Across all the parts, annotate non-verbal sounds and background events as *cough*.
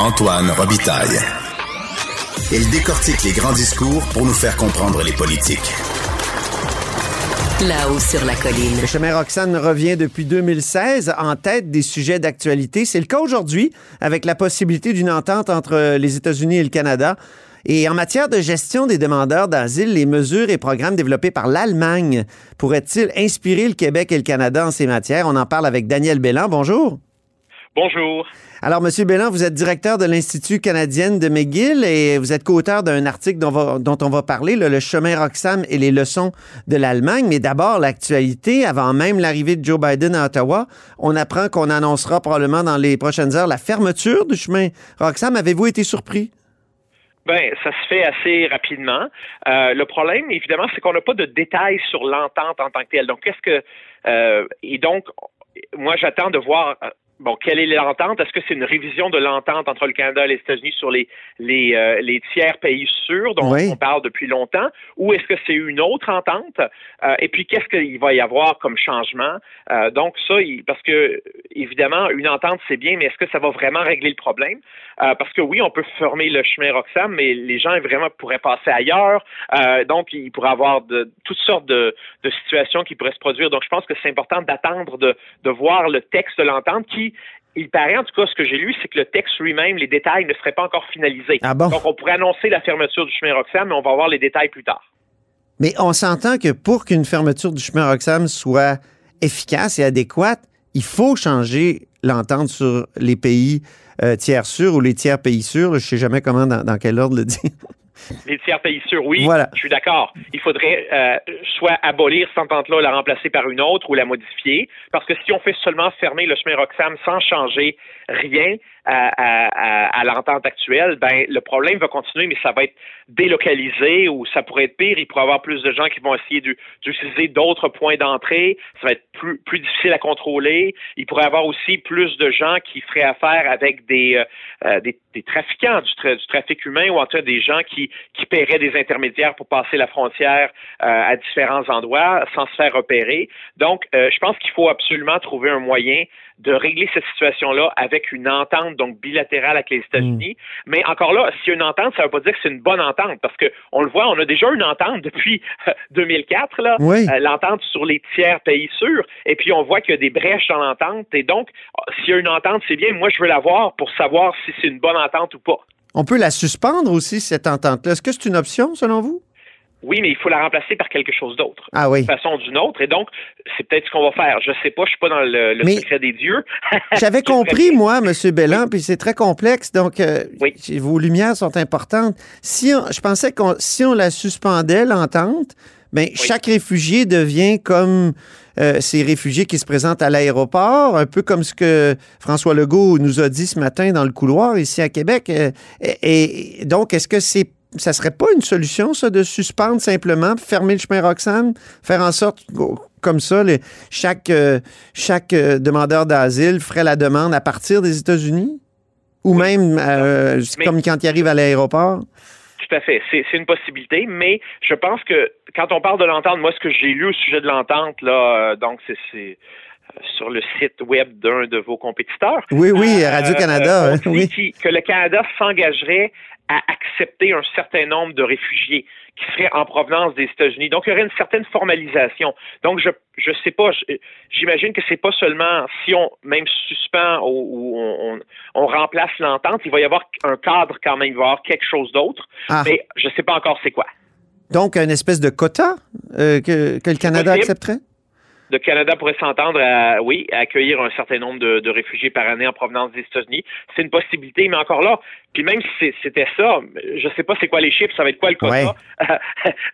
Antoine Robitaille. Il décortique les grands discours pour nous faire comprendre les politiques. Là-haut sur la colline. Le chemin Roxane revient depuis 2016 en tête des sujets d'actualité. C'est le cas aujourd'hui avec la possibilité d'une entente entre les États-Unis et le Canada. Et en matière de gestion des demandeurs d'asile, les mesures et programmes développés par l'Allemagne pourraient-ils inspirer le Québec et le Canada en ces matières? On en parle avec Daniel Bélan. Bonjour. Bonjour. Alors, Monsieur Bélan, vous êtes directeur de l'Institut canadien de McGill et vous êtes co-auteur d'un article dont, on va parler, le chemin Roxham et les leçons de l'Allemagne. Mais d'abord, l'actualité, avant même l'arrivée de Joe Biden à Ottawa, on apprend qu'on annoncera probablement dans les prochaines heures la fermeture du chemin Roxham. Avez-vous été surpris? Ben, ça se fait assez rapidement. Euh, le problème, évidemment, c'est qu'on n'a pas de détails sur l'entente en tant que telle. Donc, qu'est-ce que euh, et donc, moi, j'attends de voir bon, quelle est l'entente? Est-ce que c'est une révision de l'entente entre le Canada et les États-Unis sur les, les, euh, les tiers pays sûrs dont on parle depuis longtemps? Ou est-ce que c'est une autre entente? Euh, et puis, qu'est-ce qu'il va y avoir comme changement? Euh, donc, ça, parce que, évidemment, une entente, c'est bien, mais est-ce que ça va vraiment régler le problème? parce que oui, on peut fermer le chemin Roxham, mais les gens vraiment pourraient passer ailleurs. donc, il pourrait y avoir de, toutes sortes de, de situations qui pourraient se produire. Donc, je pense que c'est important d'attendre de, de voir le texte de l'entente qui, il paraît, en tout cas, ce que j'ai lu, c'est que le texte lui-même, les détails ne seraient pas encore finalisés. Ah Donc, on pourrait annoncer la fermeture du chemin Roxham, mais on va voir les détails plus tard. Mais on s'entend que pour qu'une fermeture du chemin Roxham soit efficace et adéquate, il faut changer l'entente sur les pays euh, tiers sûrs ou les tiers pays sûrs. Je ne sais jamais comment, dans, dans quel ordre le dire. Les tiers pays sûrs, oui. Je suis d'accord. Il faudrait euh, soit abolir cette entente-là, la remplacer par une autre ou la modifier. Parce que si on fait seulement fermer le chemin Roxham sans changer rien, à, l'entente actuelle, ben le problème va continuer, mais ça va être délocalisé ou ça pourrait être pire. Il pourrait y avoir plus de gens qui vont essayer d'utiliser d'autres points d'entrée. Ça va être plus, plus difficile à contrôler. Il pourrait y avoir aussi plus de gens qui feraient affaire avec des, euh, euh, des, trafiquants du, du, trafic humain ou en tout cas des gens qui, qui paieraient des intermédiaires pour passer la frontière euh, à différents endroits sans se faire repérer. Donc, je pense qu'il faut absolument trouver un moyen de régler cette situation-là avec une entente donc bilatérale avec les États-Unis. Mm. Mais encore là, s'il y a une entente, ça ne veut pas dire que c'est une bonne entente parce que on le voit, on a déjà une entente depuis 2004 là, euh, l'entente sur les tiers pays sûrs. Et puis on voit qu'il y a des brèches dans l'entente. Et donc, s'il y a une entente, c'est bien. Moi, je veux la voir pour savoir si c'est une bonne entente ou pas. On peut la suspendre aussi cette entente-là. Est-ce que c'est une option selon vous? Oui, mais il faut la remplacer par quelque chose d'autre. Ah oui. De façon d'une autre. Et donc, c'est peut-être ce qu'on va faire. Je sais pas, je suis pas dans le, secret des dieux. *laughs* J'avais compris, moi, M. Bellan, puis c'est très complexe. Donc, euh, vos lumières sont importantes. Si je pensais que si on la suspendait, l'entente, ben, chaque réfugié devient comme euh, ces réfugiés qui se présentent à l'aéroport, un peu comme ce que François Legault nous a dit ce matin dans le couloir ici à Québec. Euh, et donc, est-ce que c'est ça serait pas une solution, ça, de suspendre simplement, fermer le chemin Roxane, faire en sorte comme ça, chaque, euh, chaque euh, demandeur d'asile ferait la demande à partir des États-Unis? Ou même euh, comme quand il arrive à l'aéroport? Tout à fait. C'est une possibilité, mais je pense que quand on parle de l'entente, moi, ce que j'ai lu au sujet de l'entente, là, donc c'est sur le site web d'un de vos compétiteurs. Oui, oui, Radio-Canada. oui. que le Canada s'engagerait à accepter un certain nombre de réfugiés qui seraient en provenance des États-Unis. Donc, il y aurait une certaine formalisation. Donc, je je sais pas, j'imagine que c'est pas seulement si on même suspend ou, on, on, remplace l'entente, il va y avoir un cadre quand même, il va y avoir quelque chose d'autre, ah. mais je sais pas encore c'est quoi. Donc, une espèce de quota euh, que, que le Canada accepterait? Le Canada pourrait s'entendre à, oui, à accueillir un certain nombre de, de, réfugiés par année en provenance des États-Unis. C'est une possibilité, mais encore là, puis même si c'était ça, je sais pas c'est quoi les chiffres, ça va être quoi le quota. *laughs*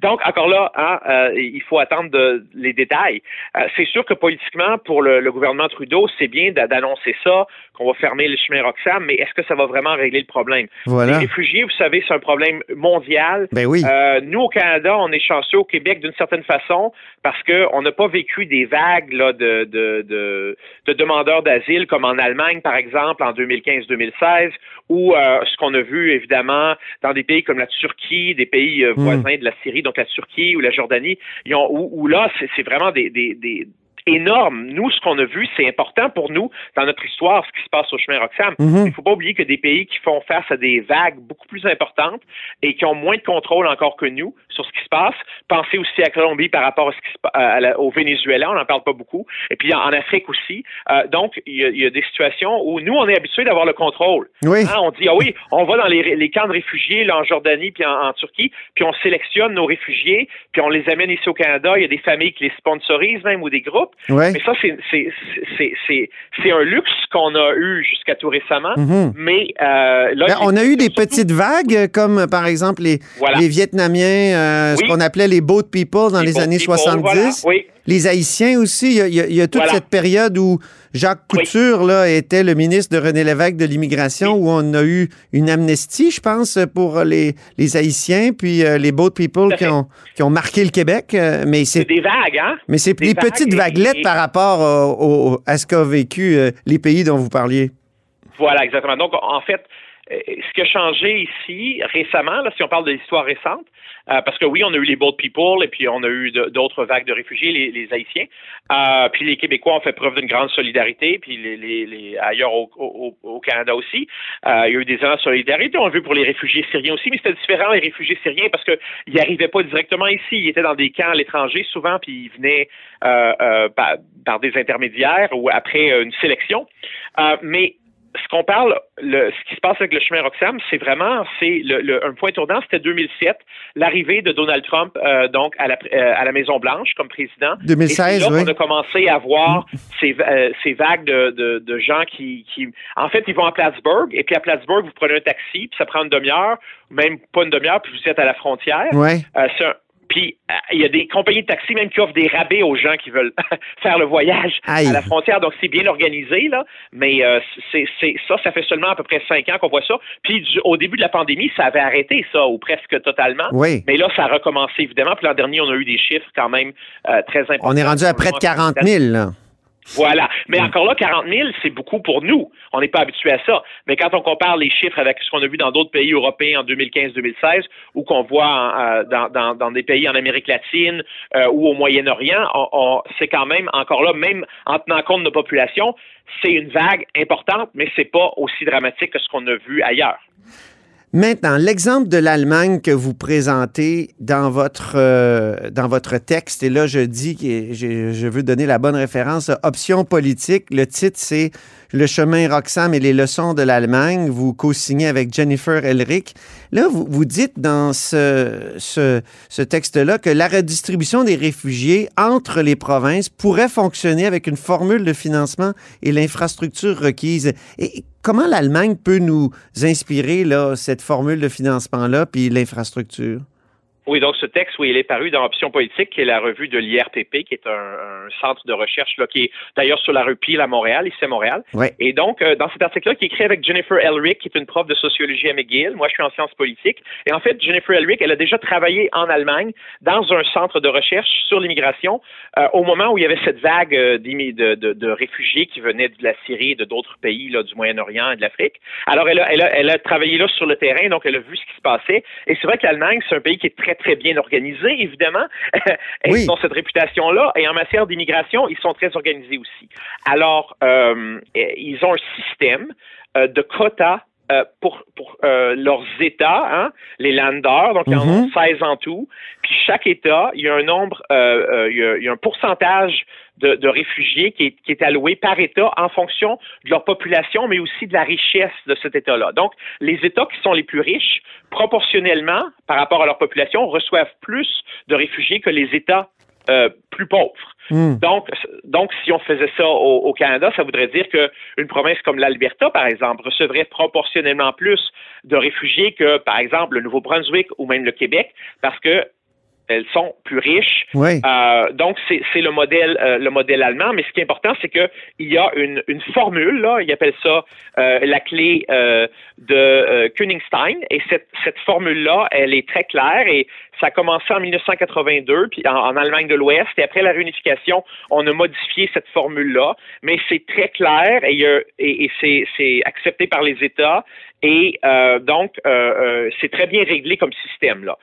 Donc, encore là, hein, euh, il faut attendre de, les détails. Euh, c'est sûr que politiquement, pour le, le gouvernement Trudeau, c'est bien d'annoncer ça, qu'on va fermer le chemin Roxham, mais est-ce que ça va vraiment régler le problème? Voilà. Les réfugiés, vous savez, c'est un problème mondial. Ben oui. Euh, nous, au Canada, on est chanceux au Québec d'une certaine façon parce qu'on n'a pas vécu des vagues là, de, de, de, de demandeurs d'asile comme en Allemagne, par exemple, en 2015-2016, ou euh, ce qu'on a vu évidemment dans des pays comme la Turquie, des pays euh, hmm. voisins de la Syrie, donc la Turquie ou la Jordanie, ils ont, où, là, c'est vraiment des, des, des énorme. Nous, ce qu'on a vu, c'est important pour nous dans notre histoire, ce qui se passe au chemin Roxham. Il ne faut pas oublier que des pays qui font face à des vagues beaucoup plus importantes et qui ont moins de contrôle encore que nous sur ce qui se passe. Pensez aussi à Colombie par rapport à ce qui se passe, au Venezuela, on n'en parle pas beaucoup. Et puis en, Afrique aussi. Euh, donc, il y, a, des situations où nous, on est habitués d'avoir le contrôle. Oui. Hein, on dit, ah oui, on va dans les, camps de réfugiés là, en Jordanie puis en, Turquie, puis on sélectionne nos réfugiés, puis on les amène ici au Canada. Il y a des familles qui les sponsorisent même ou des groupes. Mais ça, c'est un luxe qu'on a eu jusqu'à tout récemment. Mhm. Mais euh, là, ben, on a eu des petites vagues, comme par exemple les, les Vietnamiens, euh, ce qu'on appelait les boat people dans les, années 70. Oui. Les Haïtiens aussi, il y a, toute cette période où Jacques Couture là, était le ministre de René Lévesque de l'immigration, où on a eu une amnistie, je pense, pour les, les Haïtiens, puis euh, les boat people qui ont, qui ont marqué le Québec. Euh, mais c'est des vagues, hein? Mais c'est des, petites vaguelettes par rapport à ce qu'ont vécu euh, les pays dont vous parliez. Voilà, exactement. Donc, en fait, ce qui a changé ici récemment, là, si on parle de l'histoire récente, euh, parce que oui, on a eu les boat people et puis on a eu d'autres vagues de réfugiés, les, Haïtiens. Euh, puis les Québécois ont fait preuve d'une grande solidarité, puis les, les, ailleurs au, Canada aussi. Euh, il y a eu des ans de solidarité. On a vu pour les réfugiés syriens aussi, mais c'était différent les réfugiés syriens parce qu'ils n'arrivaient pas directement ici. Ils étaient dans des camps à l'étranger souvent, puis ils venaient par, par, des intermédiaires ou après une sélection. mais ce qu'on parle, le, ce qui se passe avec le chemin Roxham, c'est vraiment, c'est le, un point tournant, c'était 2007, l'arrivée de Donald Trump euh, donc à la, euh, à la Maison Blanche comme président. 2016, et là oui. On a commencé à voir ces, euh, ces vagues de, de, de, gens qui, qui, en fait, ils vont à Plattsburgh et puis à Plattsburgh, vous prenez un taxi, puis ça prend une demi-heure, même pas une demi-heure, puis vous êtes à la frontière. Ouais. c'est un, puis euh, il y a des compagnies de taxi même qui offrent des rabais aux gens qui veulent *laughs* faire le voyage à la frontière. Donc c'est bien organisé là, mais euh, c'est ça, ça fait seulement à peu près cinq ans qu'on voit ça. Puis au début de la pandémie, ça avait arrêté ça ou presque totalement. Oui. Mais là, ça a recommencé évidemment. Puis l'an dernier, on a eu des chiffres quand même euh, très importants. On est rendu à près de 40 000. Là. Voilà. Mais encore là, 40 000, c'est beaucoup pour nous. On n'est pas habitué à ça. Mais quand on compare les chiffres avec ce qu'on a vu dans d'autres pays européens en 2015-2016 ou qu'on voit euh, dans, dans, des pays en Amérique latine euh, ou au Moyen-Orient, c'est quand même, encore là, même en tenant compte de nos populations, c'est une vague importante, mais c'est pas aussi dramatique que ce qu'on a vu ailleurs. Maintenant, l'exemple de l'Allemagne que vous présentez dans votre, euh, dans votre texte, et là je dis que je, je veux donner la bonne référence, option politique, le titre c'est le chemin Roxham et les leçons de l'Allemagne. Vous co-signez avec Jennifer Elric. Là, vous, vous dites dans ce, ce, ce texte-là que la redistribution des réfugiés entre les provinces pourrait fonctionner avec une formule de financement et l'infrastructure requise. Et comment l'Allemagne peut nous inspirer là, cette formule de financement-là puis l'infrastructure? Oui, donc ce texte, oui, il est paru dans Option politique, qui est la revue de l'IRPP, qui est un, centre de recherche là, qui est d'ailleurs sur la rue Peel à Montréal, ici à Montréal. Et donc, euh, dans cet article-là, qui est écrit avec Jennifer Elric, qui est une prof de sociologie à McGill, moi je suis en sciences politiques, et en fait, Jennifer Elric, elle a déjà travaillé en Allemagne dans un centre de recherche sur l'immigration euh, au moment où il y avait cette vague euh, de, de, de, réfugiés qui venaient de la Syrie et de d'autres pays là, du Moyen-Orient et de l'Afrique. Alors, elle a, elle, a, elle a travaillé là sur le terrain, donc elle a vu ce qui se passait. Et c'est vrai que l'Allemagne, c'est un pays qui est très très, bien organisés, évidemment. *laughs* ils ont cette réputation-là. Et en matière d'immigration, ils sont très organisés aussi. Alors, euh, ils ont un système euh, de quotas euh, pour, pour leurs États, hein, les landers, donc il y en a 16 mhm. en tout. Puis chaque État, il y a un nombre, il y a, un pourcentage de, réfugiés qui est, qui est, alloué par État en fonction de leur population, mais aussi de la richesse de cet État-là. Donc, les États qui sont les plus riches, proportionnellement, par rapport à leur population, reçoivent plus de réfugiés que les États euh, plus pauvres. Hmm. Donc, donc, si on faisait ça au, Canada, ça voudrait dire qu'une province comme l'Alberta, par exemple, recevrait proportionnellement plus de réfugiés que, par exemple, le Nouveau-Brunswick ou même le Québec, parce que elles sont plus riches. Euh, donc c'est le modèle euh, le modèle allemand, mais ce qui est important c'est que il y a une, une formule là, ils appellent ça euh, la clé de Königstein et cette cette formule là, elle est très claire et Ça a commencé en 1982, puis en, Allemagne de l'Ouest, et après la réunification, on a modifié cette formule-là, mais c'est très clair et, c'est accepté par les États. Et euh, donc, euh, euh, c'est très bien réglé comme système là.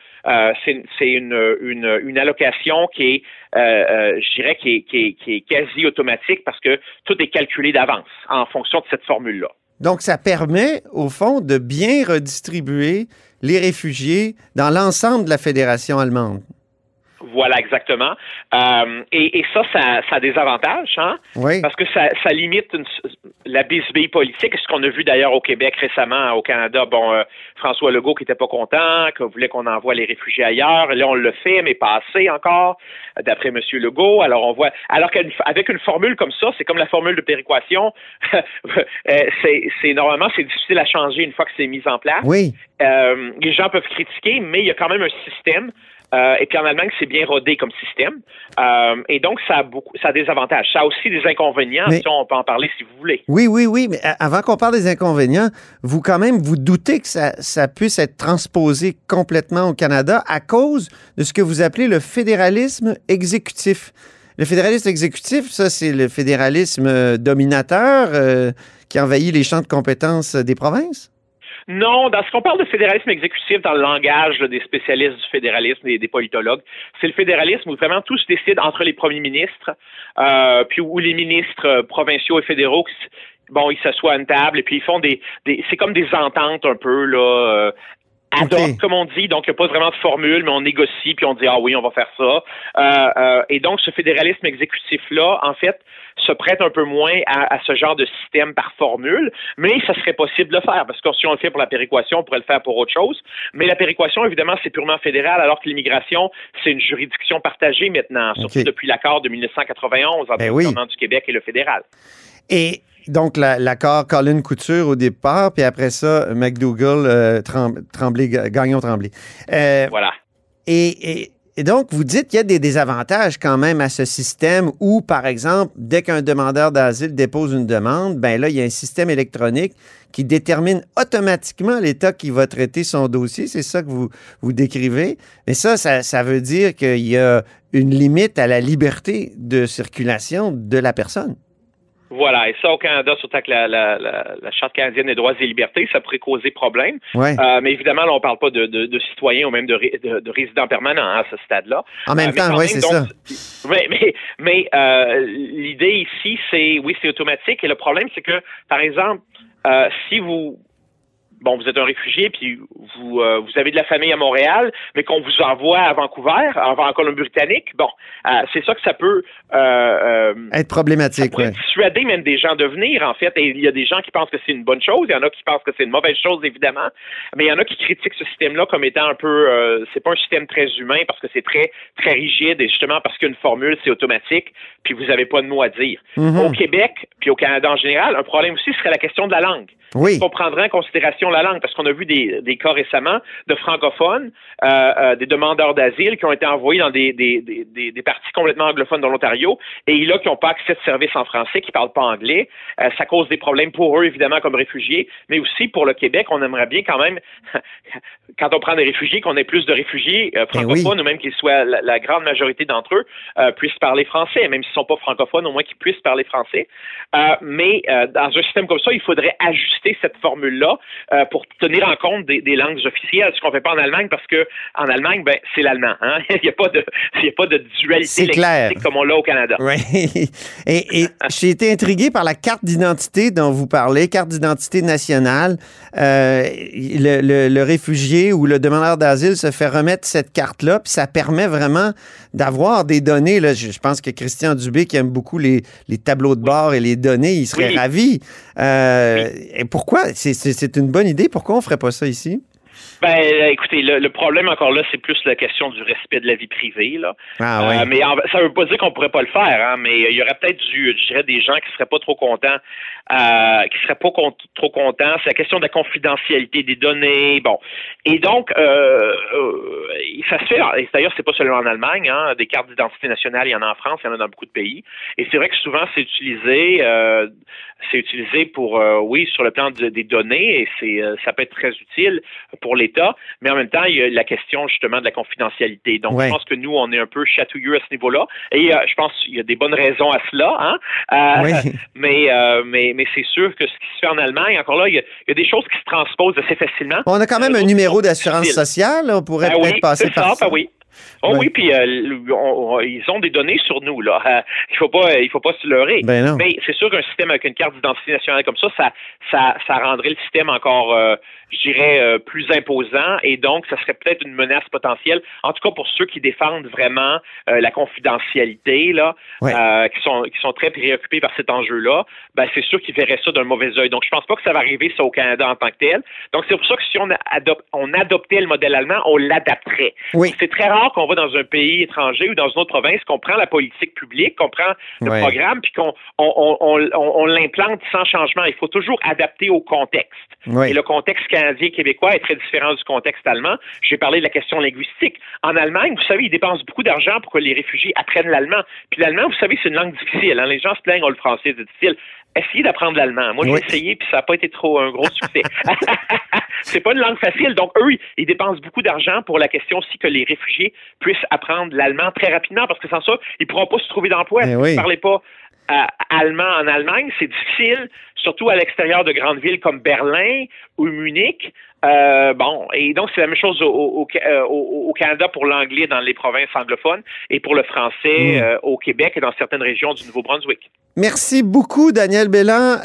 c'est une, allocation qui est, je dirais, qui est, quasi automatique parce que tout est calculé d'avance en fonction de cette formule-là. Donc, ça permet, au fond, de bien redistribuer les réfugiés dans l'ensemble de la fédération allemande. Voilà, exactement. Euh, et, ça, ça, a des avantages, hein? Oui. Parce que ça, limite la bisbille politique, ce qu'on a vu d'ailleurs au Québec récemment, au Canada. Bon, euh, François Legault qui était pas content, qui voulait qu'on envoie les réfugiés ailleurs. Là, on le fait, mais pas assez encore, d'après M. Legault. Alors, on voit. Alors qu'avec une formule comme ça, c'est comme la formule de péréquation. *laughs* Euh, c'est normalement c'est difficile à changer une fois que c'est mis en place. Oui. les gens peuvent critiquer, mais il y a quand même un système euh, et puis en Allemagne, c'est bien rodé comme système. Euh, et donc, ça a beaucoup, ça a des avantages. Ça a aussi des inconvénients. si on peut en parler si vous voulez. Oui, oui, oui. Mais avant qu'on parle des inconvénients, vous quand même, vous doutez que ça, ça puisse être transposé complètement au Canada à cause de ce que vous appelez le fédéralisme exécutif. Le fédéralisme exécutif, ça, c'est le fédéralisme euh, dominateur qui envahit les champs de compétences des provinces? Non, dans ce qu'on parle de fédéralisme exécutif dans le langage des spécialistes du fédéralisme et des politologues, c'est le fédéralisme où vraiment tout se décide entre les premiers ministres, euh, puis où les ministres euh, provinciaux et fédéraux bon, ils s'assoient à une table et puis ils font des, c'est comme des ententes un peu là euh, ad hoc, comme on dit. Donc, il n'y a pas vraiment de formule, mais on négocie, puis on dit, ah oui, on va faire ça. Euh, euh, et donc, ce fédéralisme exécutif-là, en fait, se prête un peu moins à, ce genre de système par formule, mais ça serait possible de le faire, parce que si on le fait pour la péréquation, on pourrait le faire pour autre chose. Mais la péréquation, évidemment, c'est purement fédéral, alors que l'immigration, c'est une juridiction partagée maintenant, surtout depuis l'accord de 1991 entre ben le gouvernement du Québec et le fédéral. Et donc, l'accord Colin Couture au départ, puis après ça, McDougall, euh, Tremblay, Gagnon-Tremblay. Euh, voilà. Et, donc, vous dites qu'il y a des désavantages quand même à ce système où, par exemple, dès qu'un demandeur d'asile dépose une demande, ben là, il y a un système électronique qui détermine automatiquement l'État qui va traiter son dossier. C'est ça que vous, vous décrivez. Mais ça, ça, ça veut dire qu'il y a une limite à la liberté de circulation de la personne. Voilà, et ça au Canada, surtout avec la, la, la, Charte canadienne des droits et libertés, ça pourrait causer problème. Euh, mais évidemment, là, on ne parle pas de, de, de, citoyens ou même de, de, résidents permanents à ce stade-là. En même euh, temps, oui, c'est ça. Mais, mais, mais euh, l'idée ici, c'est, oui, c'est automatique. Et le problème, c'est que, par exemple, euh, si vous bon, vous êtes un réfugié, puis vous, euh, vous avez de la famille à Montréal, mais qu'on vous envoie à Vancouver, en, Colombie-Britannique, bon, euh, c'est ça que ça peut euh, être problématique. Ça dissuader même des gens de venir, en fait. Et il y a des gens qui pensent que c'est une bonne chose, il y en a qui pensent que c'est une mauvaise chose, évidemment, mais il y en a qui critiquent ce système-là comme étant un peu, c'est pas un système très humain parce que c'est très, très rigide et justement parce qu'une formule, c'est automatique, puis vous n'avez pas de mot à dire. Mm-hmm. Au Québec, puis au Canada en général, un problème aussi serait la question de la langue. Oui. On prendrait en considération la langue, parce qu'on a vu des, des, cas récemment de francophones, euh, euh, des demandeurs d'asile qui ont été envoyés dans des, des, des, des parties complètement anglophones dans l'Ontario, et là, qui n'ont pas accès de services en français, qui ne parlent pas anglais. Euh, ça cause des problèmes pour eux, évidemment, comme réfugiés, mais aussi pour le Québec, on aimerait bien quand même, *laughs* quand on prend des réfugiés, qu'on ait plus de réfugiés euh, eh francophones, ou même qu'ils soient la, grande majorité d'entre eux, euh, puissent parler français, même s'ils ne sont pas francophones, au moins qu'ils puissent parler français. mais dans un système comme ça, il faudrait ajuster cette formule-là euh, pour tenir en compte des, langues officielles, ce qu'on ne fait pas en Allemagne parce que en Allemagne, ben, c'est l'allemand. Hein. *laughs* il n'y a, pas de, a pas de dualité linguistique comme on l'a au Canada. Oui. Et, *laughs* j'ai été intrigué par la carte d'identité dont vous parlez, carte d'identité nationale. Euh, le, réfugié ou le demandeur d'asile se fait remettre cette carte-là, puis ça permet vraiment d'avoir des données. Là, je, pense que Christian Dubé, qui aime beaucoup les, tableaux de bord et les données, il serait ravi. Euh, pourquoi? C'est une bonne idée. Pourquoi on ne ferait pas ça ici? Ben, écoutez, le, problème encore là, c'est plus la question du respect de la vie privée là. Ah, oui. Euh, mais ça veut pas dire qu'on pourrait pas le faire, hein, mais il y aurait peut-être du, je dirais, des gens qui seraient pas trop contents, euh, qui seraient pas trop contents. C'est la question de la confidentialité des données, bon. Et donc, euh, euh ça se fait. Et d'ailleurs, c'est pas seulement en Allemagne, hein, des cartes d'identité nationale, il y en a en France, il y en a dans beaucoup de pays. Et c'est vrai que souvent, c'est utilisé, euh, c'est utilisé pour, oui, sur le plan des données, et c'est, ça peut être très utile pour l'État, mais en même temps, il y a la question justement de la confidentialité. Donc, je pense que nous, on est un peu chatouilleux à ce niveau-là. Et euh, je pense qu'il y a des bonnes raisons à cela. Hein? Euh, *laughs* mais, mais, mais c'est sûr que ce qui se fait en Allemagne, encore là, il y, a, des choses qui se transposent assez facilement. On a quand même un numéro d'assurance sociale. On pourrait ben peut-être passer par ça. Ben oui. Oh oui, puis euh, ils ont des données sur nous là. Euh, il faut pas, il faut pas se leurrer. Ben Mais c'est sûr qu'un système avec une carte d'identité nationale comme ça, ça, ça, ça rendrait le système encore, euh, je dirais, plus imposant, et donc ça serait peut-être une menace potentielle. En tout cas pour ceux qui défendent vraiment la confidentialité là, qui sont qui sont très préoccupés par cet enjeu-là, ben c'est sûr qu'ils verraient ça d'un mauvais œil. Donc je pense pas que ça va arriver ça au Canada en tant que tel. Donc c'est pour ça que si on, on adoptait le modèle allemand, on l'adapterait. Oui. C'est très rare qu'on va dans un pays étranger ou dans une autre province, qu'on prend la politique publique, qu'on prend le programme, puis qu'on on, l'implante sans changement. Il faut toujours adapter au contexte. Et le contexte canadien-québécois est très différent du contexte allemand. J'ai parlé de la question linguistique. En Allemagne, vous savez, ils dépensent beaucoup d'argent pour que les réfugiés apprennent l'allemand. Puis l'allemand, vous savez, c'est une langue difficile. Hein. Les gens se plaignent, oh, le français, c'est difficile essayez d'apprendre l'allemand. Moi, j'ai essayé, puis ça n'a pas été trop un gros succès. *laughs* c'est pas une langue facile. Donc, eux, ils dépensent beaucoup d'argent pour la question aussi que les réfugiés puissent apprendre l'allemand très rapidement, parce que sans ça, ils pourront pas se trouver d'emploi. Eh si vous ne parlez pas euh, allemand en Allemagne, c'est difficile, surtout à l'extérieur de grandes villes comme Berlin ou Munich. Euh, bon, et donc c'est la même chose au, au, euh, au, Canada pour l'anglais dans les provinces anglophones et pour le français mm. euh, au Québec et dans certaines régions du Nouveau-Brunswick. Merci beaucoup, Daniel Bélan,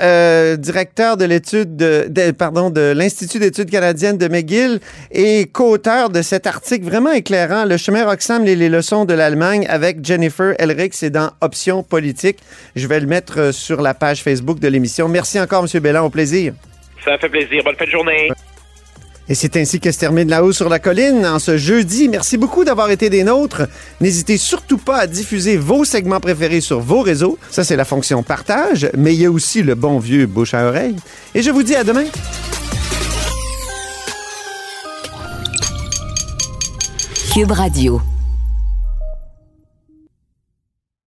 directeur de l'étude de, pardon de l'Institut d'études canadiennes de McGill et co-auteur de cet article vraiment éclairant, Le chemin Roxham et les leçons de l'Allemagne avec Jennifer Elric, c'est dans Options politiques. Je vais le mettre sur la page Facebook de l'émission. Merci encore, M. Bélan, au plaisir. Ça fait plaisir. Bonne fin de journée. Et c'est ainsi que se termine La hausse sur la colline en ce jeudi. Merci beaucoup d'avoir été des nôtres. N'hésitez surtout pas à diffuser vos segments préférés sur vos réseaux. Ça, c'est la fonction partage, mais il y a aussi le bon vieux bouche à oreille. Et je vous dis à demain. Cube Radio.